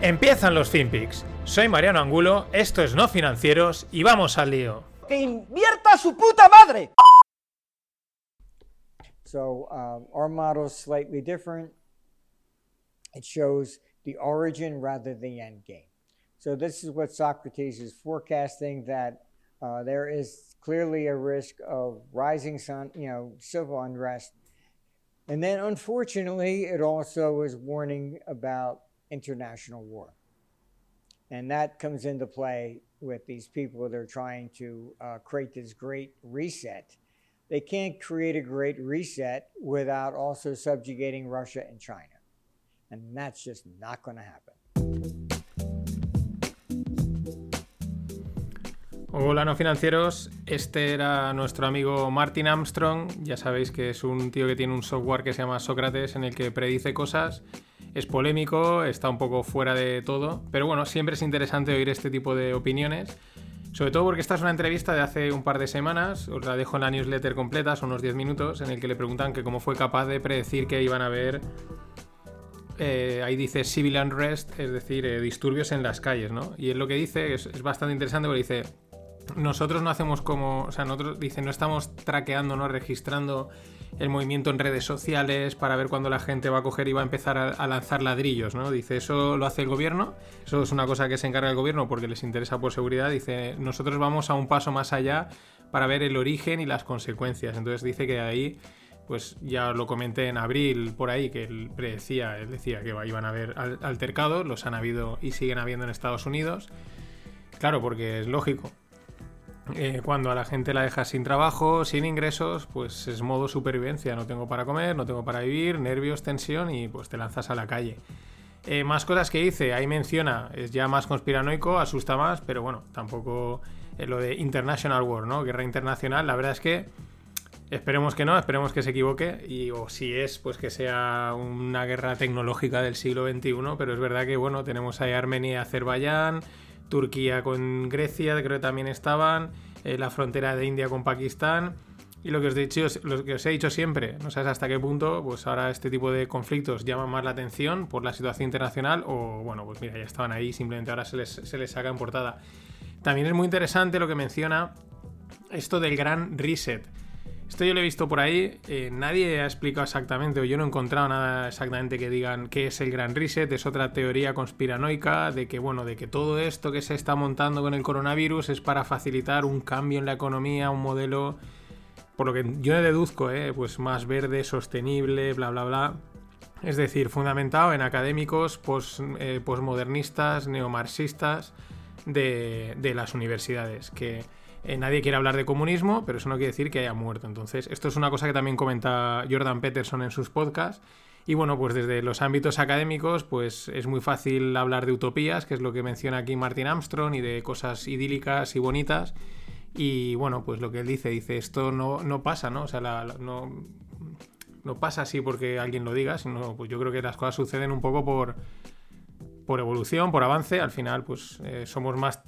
Empiezan los FinPix. Soy Mariano Angulo, esto es No Financieros y vamos al lío. ¡Que invierta su puta madre! So um, our model is slightly different. It shows the origin rather than the end game. So this is what Socrates is forecasting that uh, there is clearly a risk of rising sun, you know, civil unrest. And then unfortunately, it also is warning about international war. And that comes into play with these people that are trying to uh, create this great reset. They can't create a great reset without also subjugating Russia and China. And that's just not going to happen. Hola no financieros, este era nuestro amigo Martin Armstrong, ya sabéis que es un tío que tiene un software que se llama Sócrates en el que predice cosas, es polémico, está un poco fuera de todo, pero bueno, siempre es interesante oír este tipo de opiniones, sobre todo porque esta es una entrevista de hace un par de semanas, os la dejo en la newsletter completa, son unos 10 minutos, en el que le preguntan que cómo fue capaz de predecir que iban a haber eh, ahí dice civil unrest, es decir, eh, disturbios en las calles, ¿no? Y es lo que dice, es, bastante interesante porque dice, nosotros no hacemos como, o sea, nosotros, dice, no estamos traqueando, no registrando el movimiento en redes sociales para ver cuándo la gente va a coger y va a empezar a, lanzar ladrillos, ¿no? Dice, eso lo hace el gobierno, eso es una cosa que se encarga el gobierno porque les interesa por seguridad, dice, nosotros vamos a un paso más allá para ver el origen y las consecuencias, entonces dice que ahí pues ya lo comenté en abril por ahí, que él predecía, él decía que iban a haber altercados, los han habido y siguen habiendo en Estados Unidos. Claro, porque es lógico. Eh, cuando a la gente la dejas sin trabajo, sin ingresos, pues es modo supervivencia. No tengo para comer, no tengo para vivir, nervios, tensión y pues te lanzas a la calle. Eh, más cosas que hice, ahí menciona, es ya más conspiranoico, asusta más, pero bueno, tampoco eh, lo de International War, ¿no? Guerra internacional, la verdad es que Esperemos que no, esperemos que se equivoque y o si es, pues que sea una guerra tecnológica del siglo XXI, pero es verdad que bueno, tenemos ahí Armenia, Azerbaiyán, Turquía con Grecia, creo que también estaban, eh, la frontera de India con Pakistán y lo que os he dicho, siempre, no sabes hasta qué punto, pues ahora este tipo de conflictos llaman más la atención por la situación internacional o bueno, pues mira, ya estaban ahí, simplemente ahora se les, se les saca en portada. También es muy interesante lo que menciona esto del gran reset. Esto yo lo he visto por ahí, eh, nadie ha explicado exactamente, o yo no he encontrado nada exactamente que digan qué es el Gran Reset, es otra teoría conspiranoica de que, bueno, de que todo esto que se está montando con el coronavirus es para facilitar un cambio en la economía, un modelo, por lo que yo deduzco, eh, pues más verde, sostenible, bla, bla, bla. Es decir, fundamentado en académicos pos, eh, posmodernistas, neomarxistas de, de las universidades, que eh, nadie quiere hablar de comunismo, pero eso no quiere decir que haya muerto. Entonces, esto es una cosa que también comenta Jordan Peterson en sus podcasts. Y bueno, pues desde los ámbitos académicos, pues es muy fácil hablar de utopías, que es lo que menciona aquí Martin Armstrong, y de cosas idílicas y bonitas. Y bueno, pues lo que él dice, dice, esto no, no pasa, ¿no? O sea, la, no, no pasa así porque alguien lo diga, sino pues yo creo que las cosas suceden un poco por, por evolución, por avance. Al final, pues eh, somos más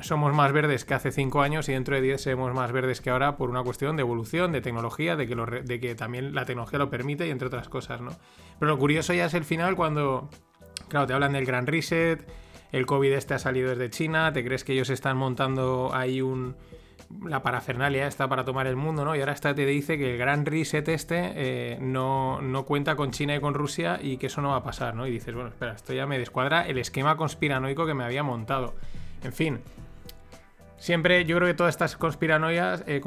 somos más verdes que hace 5 años y dentro de 10 seremos más verdes que ahora por una cuestión de evolución, de tecnología, de que, lo, de que también la tecnología lo permite y entre otras cosas, ¿no? Pero lo curioso ya es el final cuando, claro, te hablan del gran reset, el COVID este ha salido desde China, te crees que ellos están montando ahí un... La parafernalia está para tomar el mundo, ¿no? Y ahora esta te dice que el gran reset este eh, no, no cuenta con China y con Rusia y que eso no va a pasar, ¿no? Y dices, bueno, espera, esto ya me descuadra el esquema conspiranoico que me había montado. En fin, Siempre yo creo que todas estas conspiranoias, eh,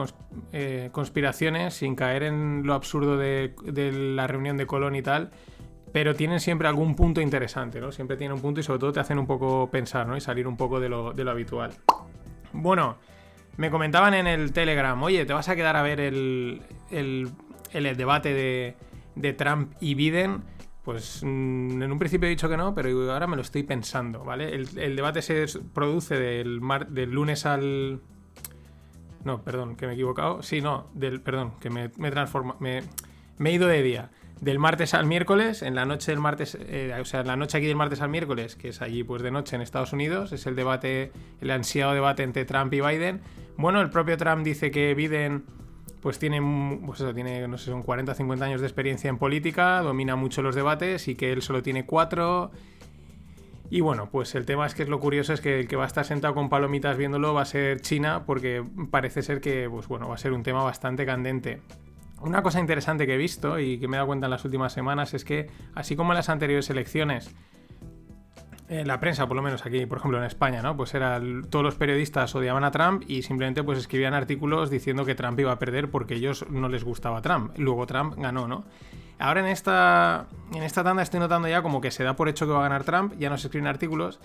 eh, conspiraciones, sin caer en lo absurdo de, de, la reunión de Colón y tal, pero tienen siempre algún punto interesante, ¿no? Siempre tienen un punto y sobre todo te hacen un poco pensar, ¿no? Y salir un poco de lo, de lo habitual. Bueno, me comentaban en el Telegram, oye, ¿te vas a quedar a ver el, el, el debate de, de Trump y Biden? Pues mm, en un principio he dicho que no, pero ahora me lo estoy pensando, ¿vale? El, debate se produce del, del lunes al... No, perdón, que me he equivocado. Sí, no, del, perdón, que me, me, transforma, me, me he ido de día. Del martes al miércoles, en la noche del martes, eh, o sea, en la noche aquí del martes al miércoles, que es allí pues de noche en Estados Unidos, es el debate, el ansiado debate entre Trump y Biden. Bueno, el propio Trump dice que Biden pues tiene, pues eso, tiene, no sé, son 40 o 50 años de experiencia en política, domina mucho los debates y que él solo tiene cuatro. Y bueno, pues el tema es que es lo curioso es que el que va a estar sentado con palomitas viéndolo va a ser China, porque parece ser que, pues bueno, va a ser un tema bastante candente. Una cosa interesante que he visto y que me he dado cuenta en las últimas semanas es que, así como en las anteriores elecciones, la prensa, por lo menos aquí, por ejemplo en España, ¿no? Pues era todos los periodistas odiaban a Trump y simplemente pues escribían artículos diciendo que Trump iba a perder porque ellos no les gustaba Trump. Luego Trump ganó, ¿no? Ahora en esta, en esta tanda estoy notando ya como que se da por hecho que va a ganar Trump, ya no se escriben artículos.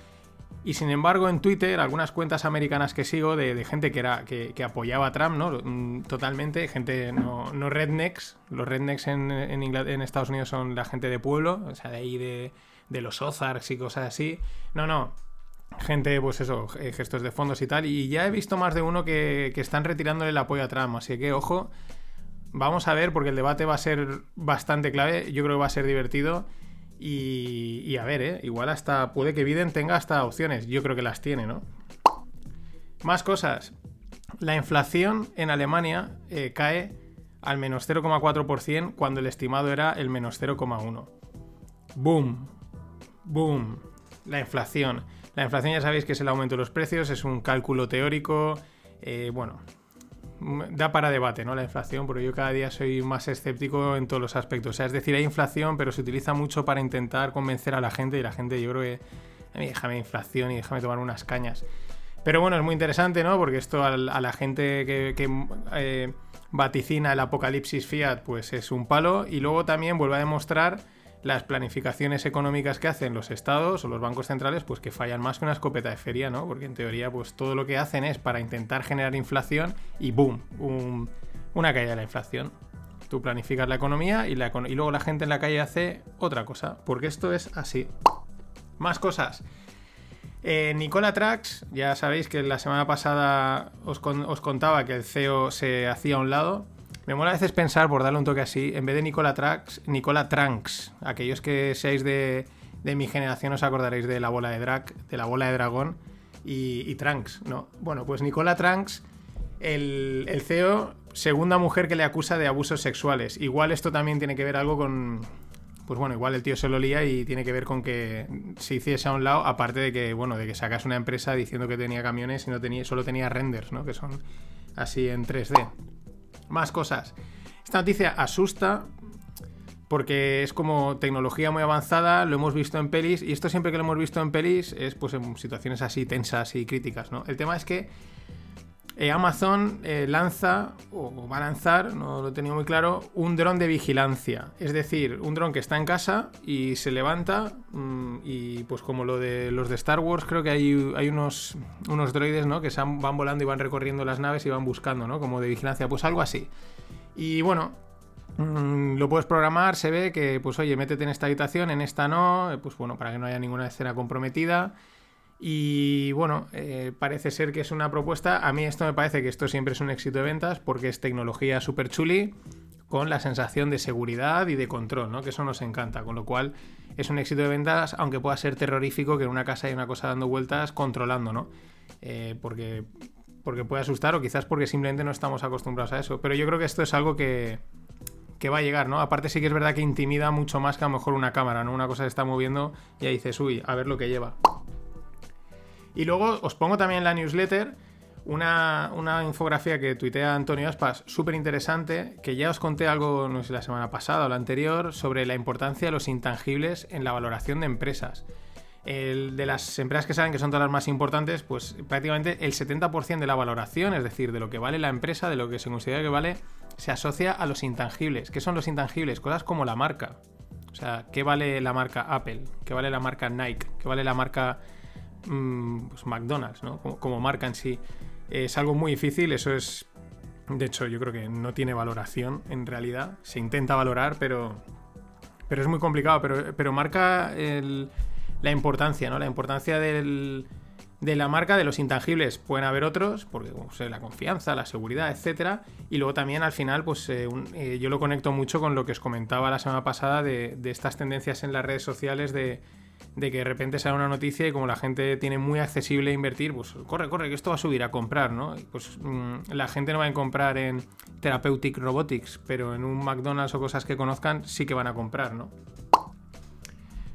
Y sin embargo, en Twitter, algunas cuentas americanas que sigo de, gente que era que, apoyaba a Trump, ¿no? Mm, Totalmente, gente no, no rednecks. Los rednecks en, en, en Estados Unidos son la gente de pueblo, o sea, de ahí de, de los Ozarks y cosas así. No, no. Gente, pues eso, eh, gestos de fondos y tal. Y ya he visto más de uno que, que están retirándole el apoyo a Trump. Así que, ojo, vamos a ver, porque el debate va a ser bastante clave. Yo creo que va a ser divertido. Y, a ver, ¿eh? Igual hasta puede que Biden tenga hasta opciones. Yo creo que las tiene, ¿no? Más cosas. La inflación en Alemania eh, cae al menos 0,4% cuando el estimado era el menos 0,1%. Boom. Boom. La inflación. La inflación ya sabéis que es el aumento de los precios, es un cálculo teórico. eh, bueno, m- da para debate, ¿no? La inflación, porque yo cada día soy más escéptico en todos los aspectos. O sea, es decir, hay inflación, pero se utiliza mucho para intentar convencer a la gente y la gente, yo creo que. A mí déjame inflación y déjame tomar unas cañas. Pero bueno, es muy interesante, ¿no? Porque esto a, la gente que, que, eh, vaticina el apocalipsis fiat, pues es un palo. Y luego también vuelve a demostrar las planificaciones económicas que hacen los estados o los bancos centrales, pues que fallan más que una escopeta de feria, ¿no? Porque en teoría, pues todo lo que hacen es para intentar generar inflación y ¡boom! un- una caída de la inflación. Tú planificas la economía y, luego la gente en la calle hace otra cosa, porque esto es así. Más cosas. Eh, Nicola Trax, ya sabéis que la semana pasada os, os contaba que el CEO se hacía a un lado. Me mola a veces pensar, por darle un toque así, en vez de Nicola Trax, Nicola Tranks. Aquellos que seáis de, de mi generación os acordaréis de la bola de drag, de la bola de dragón y, y Tranks, ¿no? Bueno, pues Nicola Tranks, el, CEO, segunda mujer que le acusa de abusos sexuales. Igual esto también tiene que ver algo con, pues bueno, igual el tío se lo lía y tiene que ver con que se hiciese a un lado, aparte de que, bueno, de que sacas una empresa diciendo que tenía camiones y no tenía, solo tenía renders, ¿no? Que son así en 3D. Más cosas. Esta noticia asusta porque es como tecnología muy avanzada, lo hemos visto en pelis, y esto siempre que lo hemos visto en pelis es pues en situaciones así tensas y críticas, ¿no? El tema es que eh, Amazon eh, lanza, o va a lanzar, no lo tenido muy claro, un dron de vigilancia. Es decir, un dron que está en casa y se levanta mm, y pues como lo de los de Star Wars, creo que hay, hay unos, unos droides, ¿no? Que se van volando y van recorriendo las naves y van buscando, ¿no? Como de vigilancia, pues algo así. Y bueno, mm, lo puedes programar, se ve que, pues oye, métete en esta habitación, en esta no, eh, pues bueno, para que no haya ninguna escena comprometida. Y bueno, eh, parece ser que es una propuesta. A mí esto me parece que esto siempre es un éxito de ventas porque es tecnología super chuli con la sensación de seguridad y de control, ¿no? Que eso nos encanta. Con lo cual es un éxito de ventas, aunque pueda ser terrorífico que en una casa hay una cosa dando vueltas controlando, ¿no? Eh, porque, porque puede asustar o quizás porque simplemente no estamos acostumbrados a eso. Pero yo creo que esto es algo que, que va a llegar, ¿no? Aparte sí que es verdad que intimida mucho más que a lo mejor una cámara, ¿no? Una cosa se está moviendo y ahí dices, uy, a ver lo que lleva. Y luego os pongo también en la newsletter una, una infografía que tuitea Antonio Aspas, súper interesante, que ya os conté algo, no sé, la semana pasada o la anterior, sobre la importancia de los intangibles en la valoración de empresas. El de las empresas que saben que son todas las más importantes, pues prácticamente el 70% de la valoración, es decir, de lo que vale la empresa, de lo que se considera que vale, se asocia a los intangibles. ¿Qué son los intangibles? Cosas como la marca. O sea, ¿qué vale la marca Apple? ¿Qué vale la marca Nike? ¿Qué vale la marca pues McDonald's, ¿no? Como, marca en sí. Es algo muy difícil, eso es... De hecho, yo creo que no tiene valoración en realidad. Se intenta valorar, pero, pero es muy complicado, pero, marca la importancia, ¿no? La importancia del, de la marca, de los intangibles. Pueden haber otros, porque pues, la confianza, la seguridad, etcétera. Y luego también al final, pues eh, eh, yo lo conecto mucho con lo que os comentaba la semana pasada de, de estas tendencias en las redes sociales de, de que de repente sale una noticia y como la gente tiene muy accesible invertir, pues corre, corre, que esto va a subir a comprar, ¿no? Pues mm, la gente no va a comprar en Therapeutic Robotics, pero en un McDonald's o cosas que conozcan sí que van a comprar, ¿no?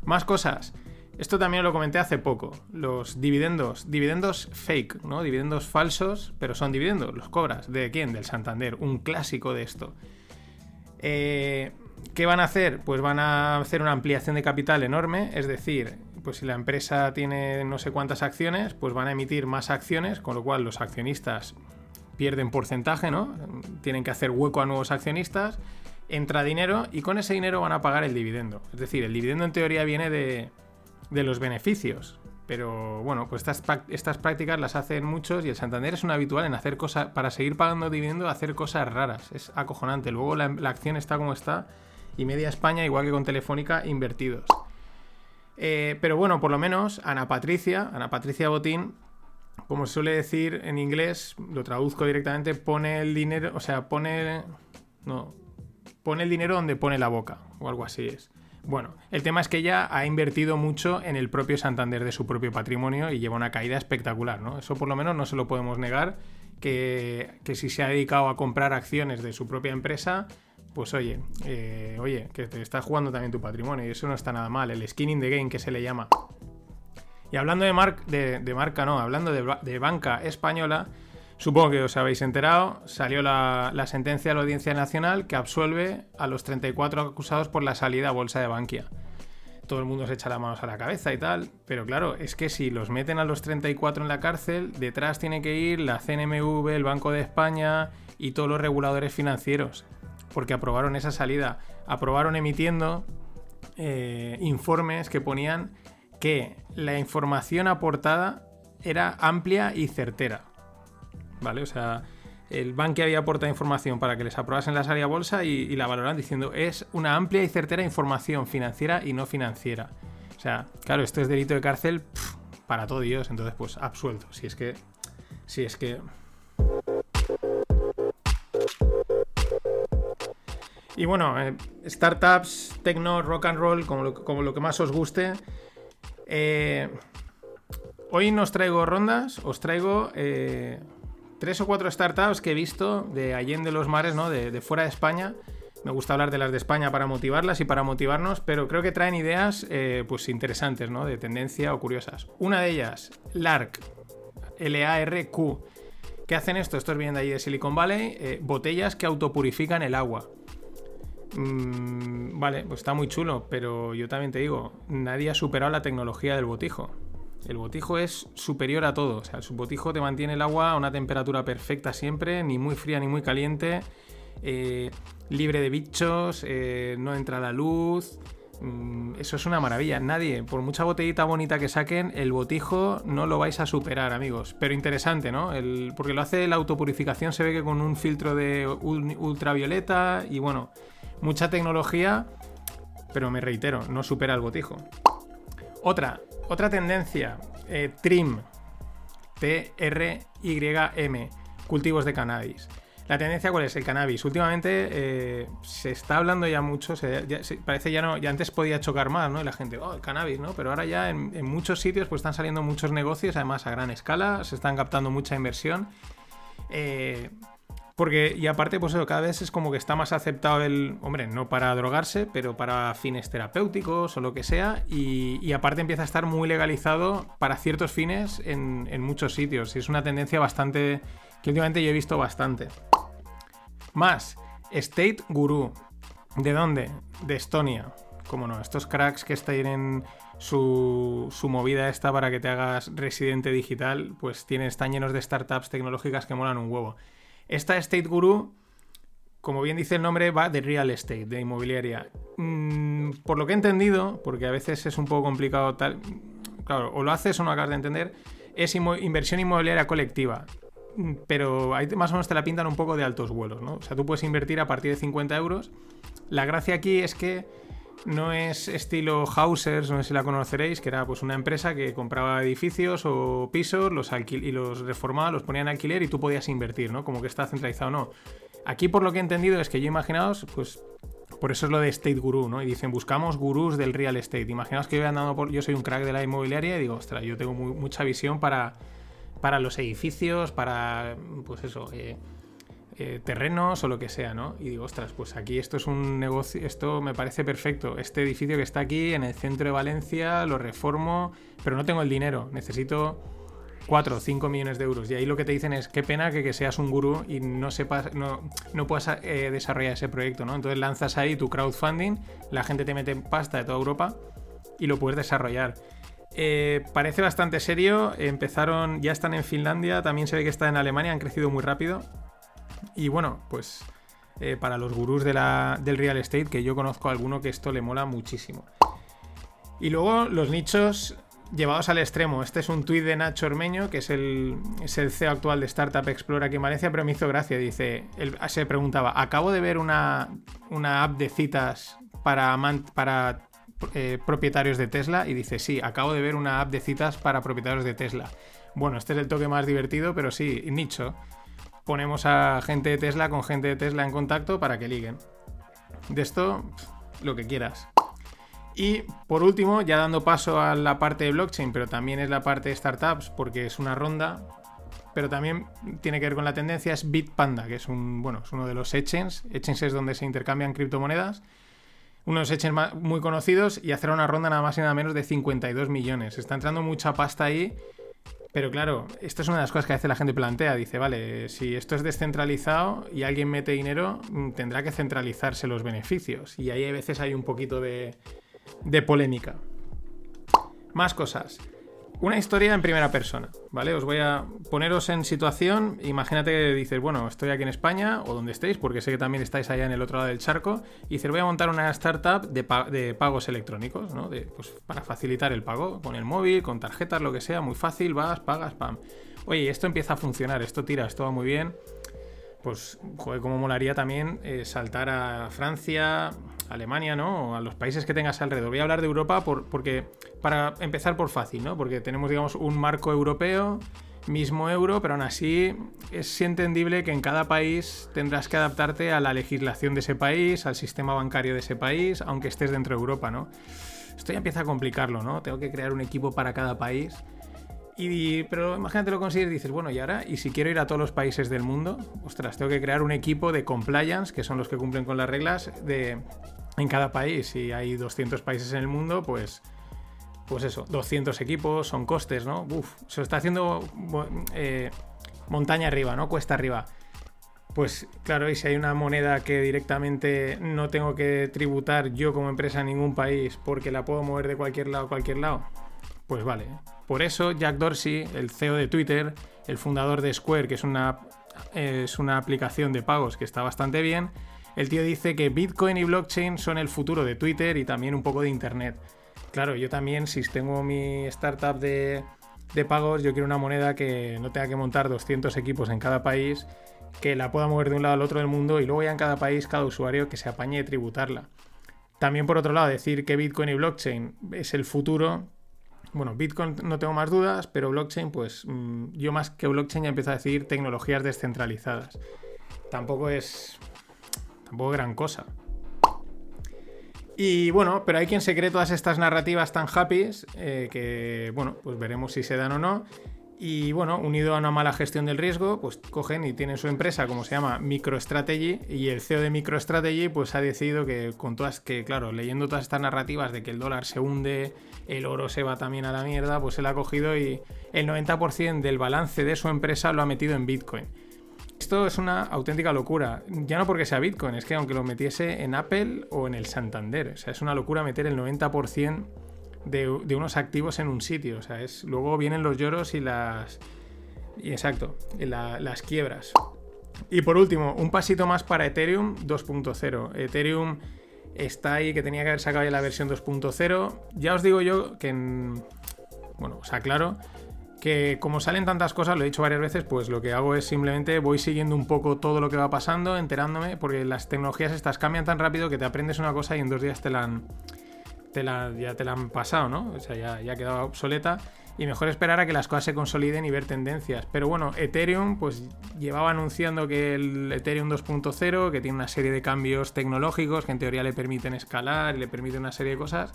Más cosas. Esto también lo comenté hace poco. Los dividendos. Dividendos fake, ¿no? Dividendos falsos, pero son dividendos. Los cobras. ¿De quién? Del Santander. Un clásico de esto. Eh, ¿Qué van a hacer? Pues van a hacer una ampliación de capital enorme. Es decir, pues si la empresa tiene no sé cuántas acciones, pues van a emitir más acciones, con lo cual los accionistas pierden porcentaje, ¿no? Tienen que hacer hueco a nuevos accionistas, entra dinero y con ese dinero van a pagar el dividendo. Es decir, el dividendo en teoría viene de, de los beneficios. Pero bueno, pues estas, estas prácticas las hacen muchos y el Santander es un habitual en hacer cosas, para seguir pagando dividendo, hacer cosas raras. Es acojonante. Luego la acción está como está y media España, igual que con Telefónica, invertidos. Eh, pero bueno, por lo menos Ana Patricia, Ana Patricia Botín, como suele decir en inglés, lo traduzco directamente, pone el dinero, o sea, pone... No, pone el dinero donde pone la boca, o algo así es. Bueno, el tema es que ella ha invertido mucho en el propio Santander de su propio patrimonio y lleva una caída espectacular, ¿no? Eso por lo menos no se lo podemos negar, que, que si se ha dedicado a comprar acciones de su propia empresa, pues oye, eh, oye, que te estás jugando también tu patrimonio y eso no está nada mal, el skin in the game que se le llama. Y hablando de, mar- de, marca, no, hablando de banca española, supongo que os habéis enterado, salió la, la sentencia de la Audiencia Nacional que absuelve a los 34 acusados por la salida a bolsa de Bankia. Todo el mundo se echa las manos a la cabeza y tal, pero claro, es que si los meten a los 34 en la cárcel, detrás tiene que ir la CNMV, el Banco de España y todos los reguladores financieros, porque aprobaron esa salida, aprobaron emitiendo eh, informes que ponían que la información aportada era amplia y certera. ¿Vale? O sea, el banco había aportado información para que les aprobasen la salida bolsa y, la valoran diciendo es una amplia y certera información financiera y no financiera. O sea, claro, esto es delito de cárcel para todo Dios, entonces pues absuelto. Si es que... Si es que... Y bueno, eh, startups, techno, rock and roll, como lo, que más os guste. Eh, hoy no os traigo rondas, os traigo eh, tres o cuatro startups que he visto de Allende los Mares, ¿no? De, fuera de España. Me gusta hablar de las de España para motivarlas y para motivarnos, pero creo que traen ideas pues interesantes, ¿no? De tendencia o curiosas. Una de ellas, LARQ, L-A-R-Q. ¿Qué hacen esto? Estos vienen de allí de Silicon Valley. botellas que autopurifican el agua. Mm, vale, pues está muy chulo, pero yo también te digo, nadie ha superado la tecnología del botijo. El botijo es superior a todo. O sea, el botijo te mantiene el agua a una temperatura perfecta siempre, ni muy fría ni muy caliente, eh, libre de bichos, eh, no entra la luz. Mm, Eso es una maravilla. Nadie, por mucha botellita bonita que saquen, el botijo no lo vais a superar, amigos. Pero interesante, ¿no? El- porque lo hace la autopurificación, se ve que con un filtro de ul- ultravioleta y bueno, mucha tecnología, pero me reitero, no supera el botijo. Otra, otra tendencia, eh, TRIM, T-R-Y-M, cultivos de cannabis. La tendencia cuál es? El cannabis. Últimamente eh, se está hablando ya mucho, se- ya- parece ya no, ya antes podía chocar más, ¿no? Y la gente, oh, el cannabis, ¿no? Pero ahora ya en, en muchos sitios pues están saliendo muchos negocios, además a gran escala, se están captando mucha inversión. Eh, porque, y aparte, pues eso, cada vez es como que está más aceptado el, hombre, no para drogarse, pero para fines terapéuticos o lo que sea. Y, aparte empieza a estar muy legalizado para ciertos fines en, en muchos sitios. Y es una tendencia bastante, que últimamente yo he visto bastante. Más, State Guru. ¿De dónde? De Estonia. Como no, estos cracks que tienen su, su movida esta para que te hagas residente digital, pues tienen, están llenos de startups tecnológicas que molan un huevo. Esta State Guru, como bien dice el nombre, va de real estate, de inmobiliaria. Mm, por lo que he entendido, porque a veces es un poco complicado tal. Claro, o lo haces o no acabas de entender, es inversión inmobiliaria colectiva. Mm, Pero ahí más o menos te la pintan un poco de altos vuelos, ¿no? O sea, tú puedes invertir a partir de 50 euros. La gracia aquí es que no es estilo Hausers, no sé si la conoceréis, que era pues una empresa que compraba edificios o pisos los y los reformaba, los ponía en alquiler y tú podías invertir, ¿no? Como que está centralizado, no. Aquí por lo que he entendido es que yo imaginaos, pues por eso es lo de State Guru, ¿no? Y dicen, buscamos gurús del real estate. Imaginaos que yo andando por. Yo soy un crack de la inmobiliaria y digo, ostras, yo tengo mucha visión para, para los edificios, para. Pues eso, eh, eh, terrenos o lo que sea, ¿no? Y digo, ostras, pues aquí esto es un negocio, esto me parece perfecto. Este edificio que está aquí en el centro de Valencia, lo reformo, pero no tengo el dinero, necesito 4 o 5 millones de euros. Y ahí lo que te dicen es, qué pena que, seas un gurú y no sepas, no, no puedas eh, desarrollar ese proyecto, ¿no? Entonces lanzas ahí tu crowdfunding, la gente te mete pasta de toda Europa y lo puedes desarrollar. Eh, parece bastante serio. Empezaron, ya están en Finlandia, también se ve que está en Alemania, han crecido muy rápido. Y bueno, pues eh, para los gurús del real estate, que yo conozco a alguno que esto le mola muchísimo. Y luego los nichos llevados al extremo. Este es un tuit de Nacho Ormeño, que es el, CEO actual de Startup Explore aquí en Valencia, pero me hizo gracia. Dice, él se preguntaba, acabo de ver una, app de citas para, para eh, propietarios de Tesla y dice, sí, acabo de ver una app de citas para propietarios de Tesla. Bueno, este es el toque más divertido, pero sí, nicho ponemos a gente de Tesla con gente de Tesla en contacto para que liguen. De esto, lo que quieras. Y por último, ya dando paso a la parte de blockchain, pero también es la parte de startups, porque es una ronda, pero también tiene que ver con la tendencia, es Bitpanda, que es, un, bueno, es uno de los exchanges. Exchanges es donde se intercambian criptomonedas. Uno de los exchanges muy conocidos y hacer una ronda nada más y nada menos de 52 millones. Está entrando mucha pasta ahí pero claro, esto es una de las cosas que a veces la gente plantea. Dice, vale, si esto es descentralizado y alguien mete dinero, mm, tendrá que centralizarse los beneficios. Y ahí a veces hay un poquito de, de polémica. Más cosas. Una historia en primera persona, ¿vale? Os voy a poneros en situación. Imagínate que dices, bueno, estoy aquí en España o donde estéis, porque sé que también estáis allá en el otro lado del charco. Y dices, voy a montar una startup de, pagos electrónicos, ¿no? pues, para facilitar el pago con el móvil, con tarjetas, lo que sea, muy fácil, vas, pagas, pam. Oye, esto empieza a funcionar, esto tira, esto va muy bien pues, joder, cómo molaría también eh, saltar a Francia, Alemania, ¿no? O a los países que tengas alrededor. Voy a hablar de Europa porque, para empezar por fácil, ¿no? Porque tenemos, digamos, un marco europeo, mismo euro, pero aún así es entendible que en cada país tendrás que adaptarte a la legislación de ese país, al sistema bancario de ese país, aunque estés dentro de Europa, ¿no? Esto ya empieza a complicarlo, ¿no? Tengo que crear un equipo para cada país. Y, pero imagínate lo consigues y dices, bueno, y ahora, y si quiero ir a todos los países del mundo, ostras, tengo que crear un equipo de compliance, que son los que cumplen con las reglas de, en cada país. Si hay 200 países en el mundo, pues, pues eso, 200 equipos, son costes, ¿no? Uf, se está haciendo eh, montaña arriba, ¿no? Cuesta arriba. Pues claro, y si hay una moneda que directamente no tengo que tributar yo como empresa en ningún país porque la puedo mover de cualquier lado a cualquier lado, pues vale. Por eso Jack Dorsey, el CEO de Twitter, el fundador de Square, que es una, es una aplicación de pagos que está bastante bien, el tío dice que Bitcoin y blockchain son el futuro de Twitter y también un poco de Internet. Claro, yo también, si tengo mi startup de, de pagos, yo quiero una moneda que no tenga que montar 200 equipos en cada país, que la pueda mover de un lado al otro del mundo y luego ya en cada país, cada usuario que se apañe de tributarla. También por otro lado, decir que Bitcoin y blockchain es el futuro, bueno, Bitcoin no tengo más dudas, pero blockchain, pues mm, yo más que blockchain ya empiezo a decir tecnologías descentralizadas. Tampoco es. Tampoco gran cosa. Y bueno, pero hay quien se cree todas estas narrativas tan happy eh, que, bueno, pues veremos si se dan o no. Y bueno, unido a una mala gestión del riesgo, pues cogen y tienen su empresa, como se llama MicroStrategy, y el CEO de MicroStrategy pues ha decidido que con todas, que claro, leyendo todas estas narrativas de que el dólar se hunde, el oro se va también a la mierda, pues él ha cogido y el 90% del balance de su empresa lo ha metido en Bitcoin. Esto es una auténtica locura, ya no porque sea Bitcoin, es que aunque lo metiese en Apple o en el Santander, o sea, es una locura meter el 90% de, unos activos en un sitio. O sea, es, luego vienen los lloros y las. Y exacto, las quiebras. Y por último, un pasito más para Ethereum 2.0. Ethereum está ahí, que tenía que haber sacado ya la versión 2.0. Ya os digo yo que en. Bueno, o sea, claro que como salen tantas cosas, lo he dicho varias veces, pues lo que hago es simplemente voy siguiendo un poco todo lo que va pasando, enterándome, porque las tecnologías estas cambian tan rápido que te aprendes una cosa y en dos días te la han, te la, ya te la han pasado, ¿no? O sea, ya, ya ha quedado obsoleta. Y mejor esperar a que las cosas se consoliden y ver tendencias. Pero bueno, Ethereum pues llevaba anunciando que el Ethereum 2.0, que tiene una serie de cambios tecnológicos que en teoría le permiten escalar y le permiten una serie de cosas,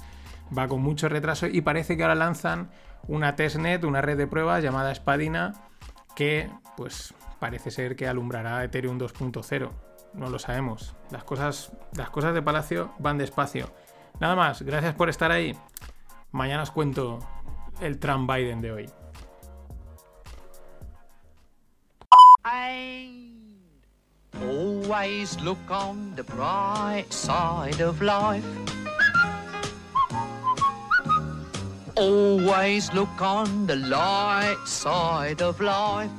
va con mucho retraso y parece que ahora lanzan una testnet, una red de pruebas llamada Spadina, que pues parece ser que alumbrará Ethereum 2.0. No lo sabemos. Las cosas, las cosas de Palacio van despacio. Nada más, gracias por estar ahí. Mañana os cuento el Trump Biden de hoy. Always look on the bright side of life. Always look on the light side of life.